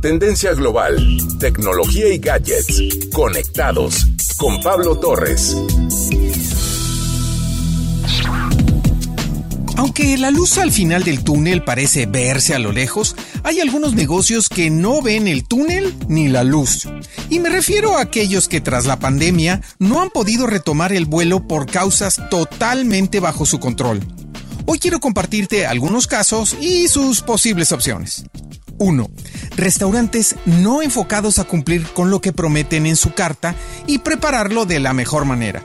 Tendencia global, tecnología y gadgets. Conectados con Pablo Torres. Aunque la luz al final del túnel parece verse a lo lejos, hay algunos negocios que no ven el túnel ni la luz. Y me refiero a aquellos que tras la pandemia no han podido retomar el vuelo por causas totalmente bajo su control. Hoy quiero compartirte algunos casos y sus posibles opciones. 1. Restaurantes no enfocados a cumplir con lo que prometen en su carta y prepararlo de la mejor manera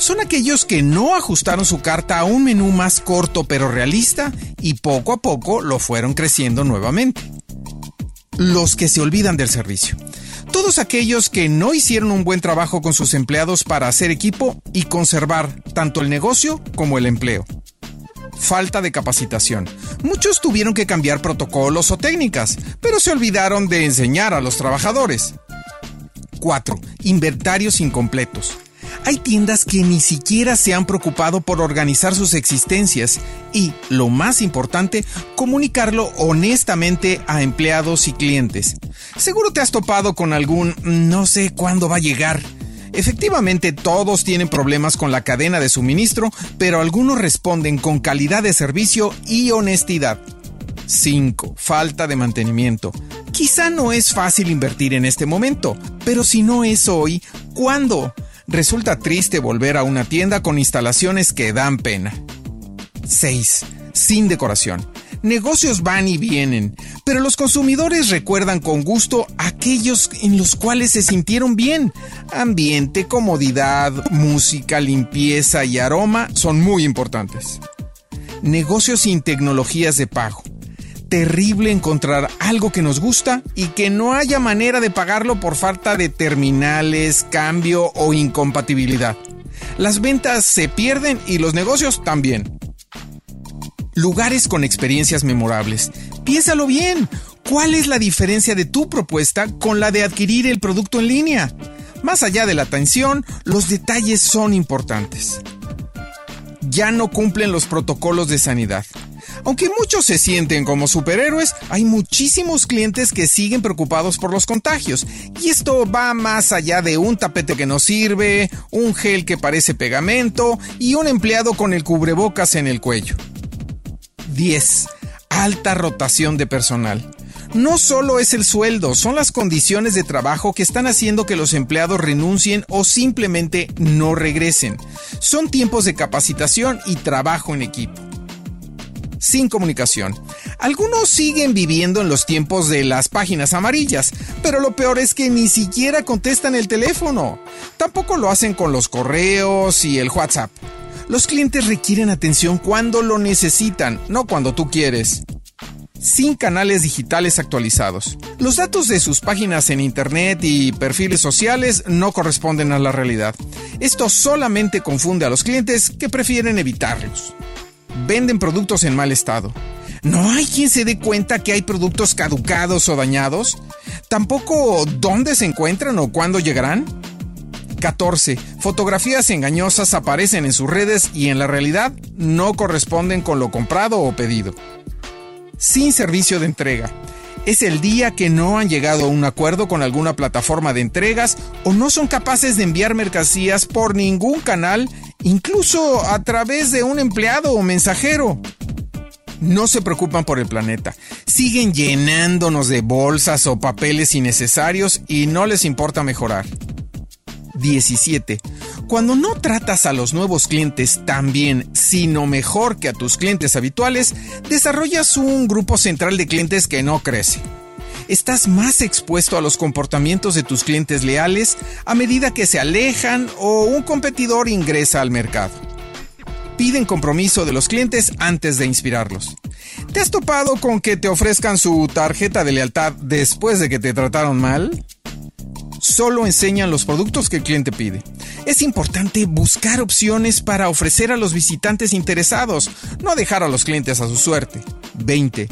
son aquellos que no ajustaron su carta a un menú más corto pero realista y poco a poco lo fueron creciendo nuevamente. Los que se olvidan del servicio. Todos aquellos que no hicieron un buen trabajo con sus empleados para hacer equipo y conservar tanto el negocio como el empleo. Falta de capacitación. Muchos tuvieron que cambiar protocolos o técnicas, pero se olvidaron de enseñar a los trabajadores. 4. Inventarios incompletos. Hay tiendas que ni siquiera se han preocupado por organizar sus existencias y, lo más importante, comunicarlo honestamente a empleados y clientes. Seguro te has topado con algún no sé cuándo va a llegar. Efectivamente, todos tienen problemas con la cadena de suministro, pero algunos responden con calidad de servicio y honestidad. 5. Falta de mantenimiento. Quizá no es fácil invertir en este momento, pero si no es hoy, ¿cuándo? Resulta triste volver a una tienda con instalaciones que dan pena. 6. Sin decoración. Negocios van y vienen, pero los consumidores recuerdan con gusto aquellos en los cuales se sintieron bien. Ambiente, comodidad, música, limpieza y aroma son muy importantes. Negocios sin tecnologías de pago terrible encontrar algo que nos gusta y que no haya manera de pagarlo por falta de terminales, cambio o incompatibilidad. Las ventas se pierden y los negocios también. Lugares con experiencias memorables. Piénsalo bien. ¿Cuál es la diferencia de tu propuesta con la de adquirir el producto en línea? Más allá de la atención, los detalles son importantes. Ya no cumplen los protocolos de sanidad. Aunque muchos se sienten como superhéroes, hay muchísimos clientes que siguen preocupados por los contagios. Y esto va más allá de un tapete que no sirve, un gel que parece pegamento y un empleado con el cubrebocas en el cuello. 10. Alta rotación de personal. No solo es el sueldo, son las condiciones de trabajo que están haciendo que los empleados renuncien o simplemente no regresen. Son tiempos de capacitación y trabajo en equipo sin comunicación. Algunos siguen viviendo en los tiempos de las páginas amarillas, pero lo peor es que ni siquiera contestan el teléfono. Tampoco lo hacen con los correos y el WhatsApp. Los clientes requieren atención cuando lo necesitan, no cuando tú quieres sin canales digitales actualizados. Los datos de sus páginas en Internet y perfiles sociales no corresponden a la realidad. Esto solamente confunde a los clientes que prefieren evitarlos venden productos en mal estado. No hay quien se dé cuenta que hay productos caducados o dañados. Tampoco dónde se encuentran o cuándo llegarán. 14. Fotografías engañosas aparecen en sus redes y en la realidad no corresponden con lo comprado o pedido. Sin servicio de entrega. Es el día que no han llegado a un acuerdo con alguna plataforma de entregas o no son capaces de enviar mercancías por ningún canal incluso a través de un empleado o mensajero. No se preocupan por el planeta, siguen llenándonos de bolsas o papeles innecesarios y no les importa mejorar. 17. Cuando no tratas a los nuevos clientes tan bien, sino mejor que a tus clientes habituales, desarrollas un grupo central de clientes que no crece estás más expuesto a los comportamientos de tus clientes leales a medida que se alejan o un competidor ingresa al mercado. Piden compromiso de los clientes antes de inspirarlos. ¿Te has topado con que te ofrezcan su tarjeta de lealtad después de que te trataron mal? Solo enseñan los productos que el cliente pide. Es importante buscar opciones para ofrecer a los visitantes interesados, no dejar a los clientes a su suerte. 20.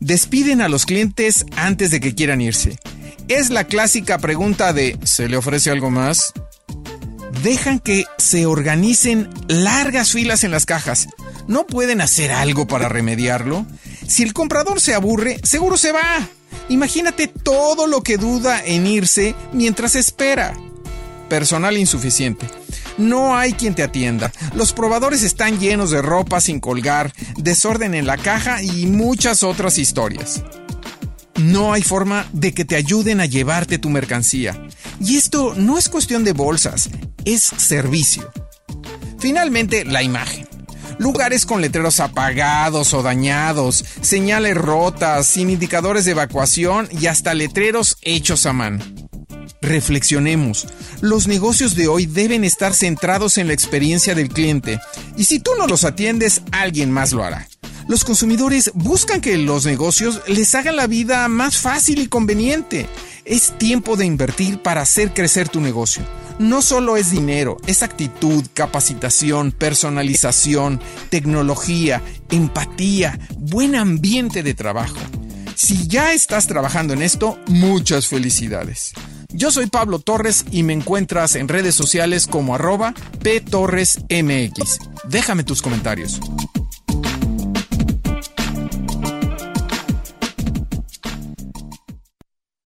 Despiden a los clientes antes de que quieran irse. Es la clásica pregunta de ¿se le ofrece algo más? Dejan que se organicen largas filas en las cajas. ¿No pueden hacer algo para remediarlo? Si el comprador se aburre, seguro se va. Imagínate todo lo que duda en irse mientras espera. Personal insuficiente. No hay quien te atienda. Los probadores están llenos de ropa sin colgar, desorden en la caja y muchas otras historias. No hay forma de que te ayuden a llevarte tu mercancía. Y esto no es cuestión de bolsas, es servicio. Finalmente, la imagen. Lugares con letreros apagados o dañados, señales rotas, sin indicadores de evacuación y hasta letreros hechos a mano. Reflexionemos. Los negocios de hoy deben estar centrados en la experiencia del cliente. Y si tú no los atiendes, alguien más lo hará. Los consumidores buscan que los negocios les hagan la vida más fácil y conveniente. Es tiempo de invertir para hacer crecer tu negocio. No solo es dinero, es actitud, capacitación, personalización, tecnología, empatía, buen ambiente de trabajo. Si ya estás trabajando en esto, muchas felicidades. Yo soy Pablo Torres y me encuentras en redes sociales como arroba ptorresmx. Déjame tus comentarios.